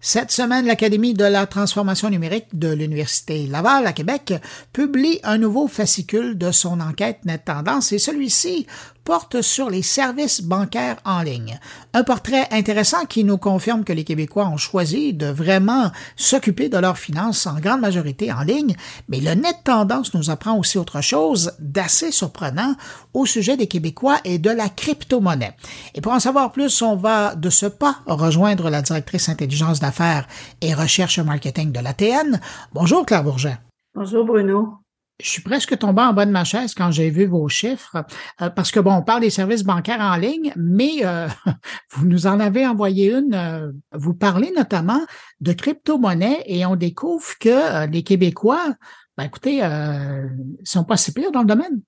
Cette semaine, l'Académie de la transformation numérique de l'Université Laval à Québec publie un nouveau fascicule de son enquête Net Tendance. Et celui-ci porte sur les services bancaires en ligne. Un portrait intéressant qui nous confirme que les Québécois ont choisi de vraiment s'occuper de leurs finances en grande majorité en ligne, mais le net tendance nous apprend aussi autre chose d'assez surprenant au sujet des Québécois et de la crypto-monnaie. Et pour en savoir plus, on va de ce pas rejoindre la directrice intelligence d'affaires et recherche marketing de l'ATN. Bonjour Claire Bourget. Bonjour Bruno je suis presque tombé en bas de ma chaise quand j'ai vu vos chiffres, euh, parce que bon, on parle des services bancaires en ligne, mais euh, vous nous en avez envoyé une. Euh, vous parlez notamment de crypto-monnaie et on découvre que les Québécois, ben écoutez, ils sont pas si pires dans le domaine.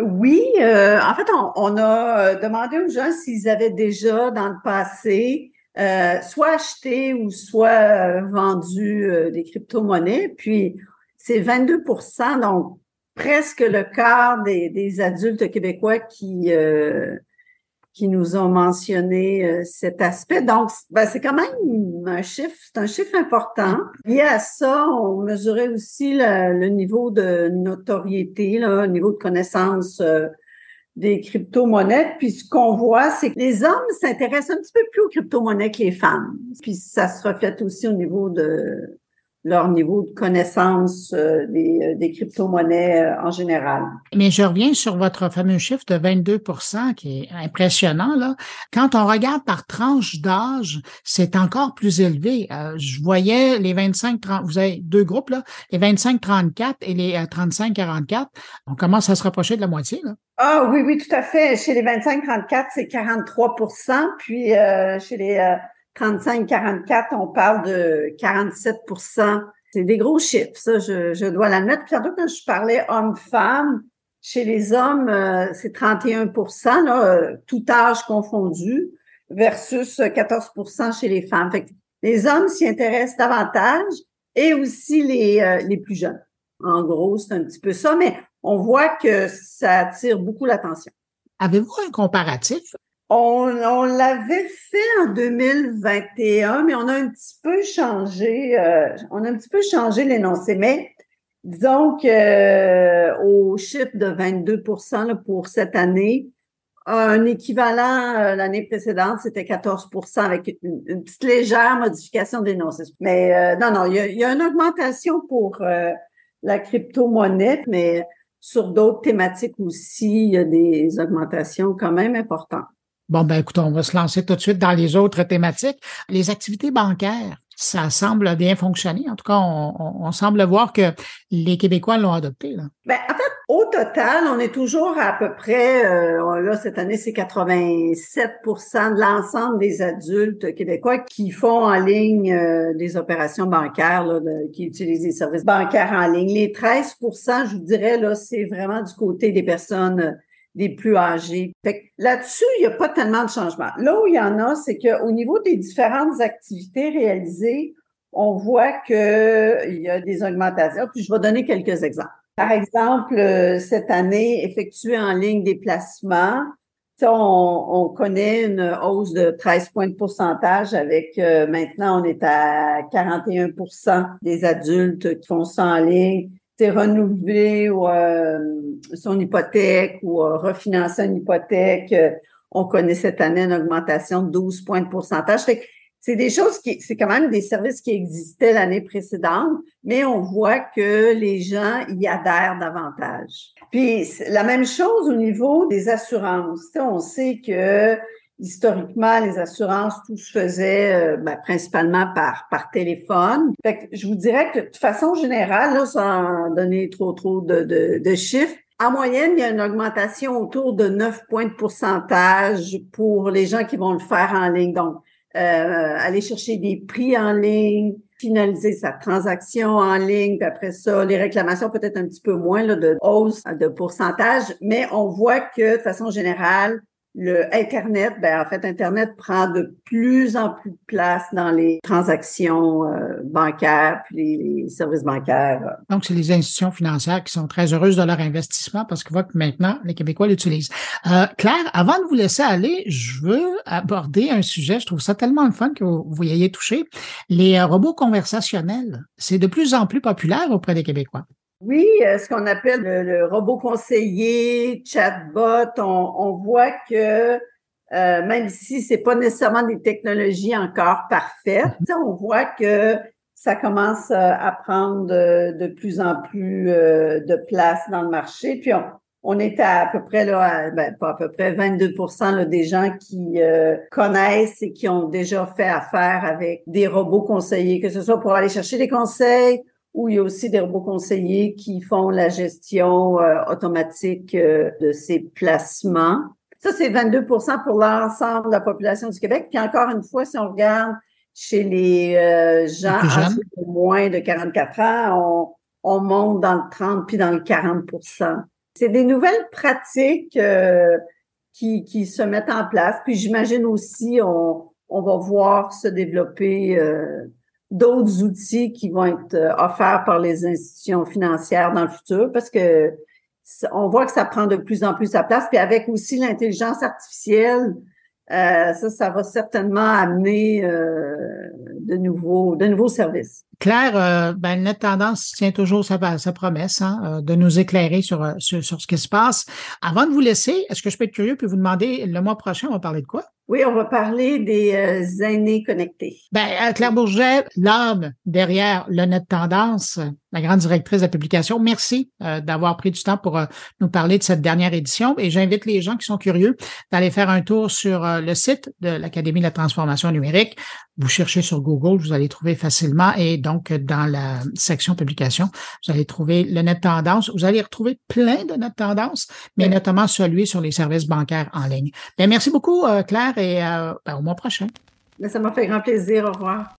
Oui, en fait, on, on, a demandé aux gens s'ils avaient déjà dans le passé soit acheté ou soit vendu des crypto-monnaies, puis c'est 22% donc presque le quart des, adultes québécois qui euh, qui nous ont mentionné euh, cet aspect. Donc, ben, c'est quand même un chiffre, c'est un chiffre important. Lié à ça, on mesurait aussi le, niveau de notoriété, le niveau de connaissance euh, des crypto-monnaies. Puis ce qu'on voit, c'est que les hommes s'intéressent un petit peu plus aux crypto-monnaies que les femmes. Puis ça se reflète aussi au niveau de leur niveau de connaissance euh, des, euh, des crypto-monnaies euh, en général. Mais je reviens sur votre fameux chiffre de 22% qui est impressionnant. Là. Quand on regarde par tranche d'âge, c'est encore plus élevé. je voyais les 25-30, vous avez deux groupes, là, les 25-34 et les 35-44. On commence à se rapprocher de la moitié. Là. Ah oui, oui, tout à fait. Chez les 25-34, c'est 43% puis chez les 35-44, on parle de 47% C'est des gros chiffres, ça, je, dois l'admettre. Puis tantôt, quand je parlais homme-femme, chez les hommes, euh, c'est 31% là, euh, tout âge confondu, versus 14% chez les femmes. Les hommes s'y intéressent davantage et aussi les, euh, les plus jeunes. En gros, c'est un petit peu ça, mais on voit que ça attire beaucoup l'attention. Avez-vous un comparatif on, on l'avait fait en 2021, mais on a un petit peu changé, euh, on a un petit peu changé l'énoncé. Mais disons que euh, au chiffre de 22% pour cette année, un équivalent euh, l'année précédente, c'était 14% avec une, petite légère modification d'énoncé. Mais non, non, il y, a, il y, a, une augmentation pour la crypto-monnaie, mais sur d'autres thématiques aussi, il y a des augmentations quand même importantes. Bon, ben écoute, on va se lancer tout de suite dans les autres thématiques. Les activités bancaires, ça semble bien fonctionner. En tout cas, on, semble voir que les Québécois l'ont adopté. Là. Ben, en fait, au total, on est toujours à peu près, euh, là, cette année, c'est 87% de l'ensemble des adultes québécois qui font en ligne euh, des opérations bancaires, là, qui utilisent des services bancaires en ligne. Les 13% je vous dirais, là, c'est vraiment du côté des personnes des plus âgés. Là-dessus, il n'y a pas tellement de changement. Là où il y en a, c'est qu'au niveau des différentes activités réalisées, on voit qu'il y a des augmentations. Puis je vais donner quelques exemples. Par exemple, euh, cette année, effectuer en ligne des placements, on, on, connaît une hausse de 13 points de pourcentage avec euh, maintenant on est à 41% des adultes qui font ça en ligne renouveler ou, euh, son hypothèque ou refinancer une hypothèque. Euh, on connaît cette année une augmentation de 12 points de pourcentage. c'est des choses qui, c'est quand même des services qui existaient l'année précédente, mais on voit que les gens y adhèrent davantage. Puis la même chose au niveau des assurances. on sait que historiquement, les assurances, tout se faisait euh, ben, principalement par, par téléphone. Fait que je vous dirais que de façon générale, là, sans donner trop trop de, de, de chiffres, en moyenne, il y a une augmentation autour de 9 points de pourcentage pour les gens qui vont le faire en ligne. Donc, euh, aller chercher des prix en ligne, finaliser sa transaction en ligne, puis après ça, les réclamations peut-être un petit peu moins là, de hausse de pourcentage, mais on voit que de façon générale, le Internet, ben en fait, Internet prend de plus en plus de place dans les transactions euh, bancaires puis les, services bancaires. Donc, c'est les institutions financières qui sont très heureuses de leur investissement parce qu'on voit que maintenant, les Québécois l'utilisent. Euh, Claire, avant de vous laisser aller, je veux aborder un sujet, je trouve ça tellement fun que vous, vous y ayez touché. Les euh, robots conversationnels, c'est de plus en plus populaire auprès des Québécois. Oui, euh, ce qu'on appelle le, robot conseiller, chatbot, on, voit que euh, même si c'est pas nécessairement des technologies encore parfaites, on voit que ça commence euh, à prendre de, plus en plus de place dans le marché. Puis on, on est à, peu près là, ben, pas à peu près 22 là, des gens qui connaissent et qui ont déjà fait affaire avec des robots conseillers, que ce soit pour aller chercher des conseils où il y a aussi des robots conseillers qui font la gestion euh, automatique euh, de ces placements. Ça, c'est 22% pour l'ensemble de la population du Québec. Puis encore une fois, si on regarde chez les euh, gens de moins de 44 ans, on, on, monte dans le 30 puis dans le 40% C'est des nouvelles pratiques qui, qui se mettent en place. Puis j'imagine aussi, on, on va voir se développer d'autres outils qui vont être euh, offerts par les institutions financières dans le futur parce que on voit que ça prend de plus en plus sa place. Puis avec aussi l'intelligence artificielle, euh, ça, ça va certainement amener euh, de nouveaux, de nouveaux services. Claire, euh, ben, Net Tendance tient toujours sa, sa promesse hein, euh, de nous éclairer sur, sur, sur, ce qui se passe. Avant de vous laisser, est-ce que je peux être curieux puis vous demander le mois prochain, on va parler de quoi? Oui, on va parler des euh, aînés connectés. Ben, euh, Claire Bourget, l'âme derrière le Net Tendance, la grande directrice de la publication, merci euh, d'avoir pris du temps pour nous parler de cette dernière édition. Et j'invite les gens qui sont curieux d'aller faire un tour sur le site de l'Académie de la transformation numérique. Vous cherchez sur Google, vous allez trouver facilement. Et donc, dans la section publication, vous allez trouver le Net Tendance. Vous allez retrouver plein de Net Tendance, mais notamment celui sur les services bancaires en ligne. Bien, merci beaucoup, Claire et euh, ben, au mois prochain. Ça m'a fait grand plaisir. Au revoir.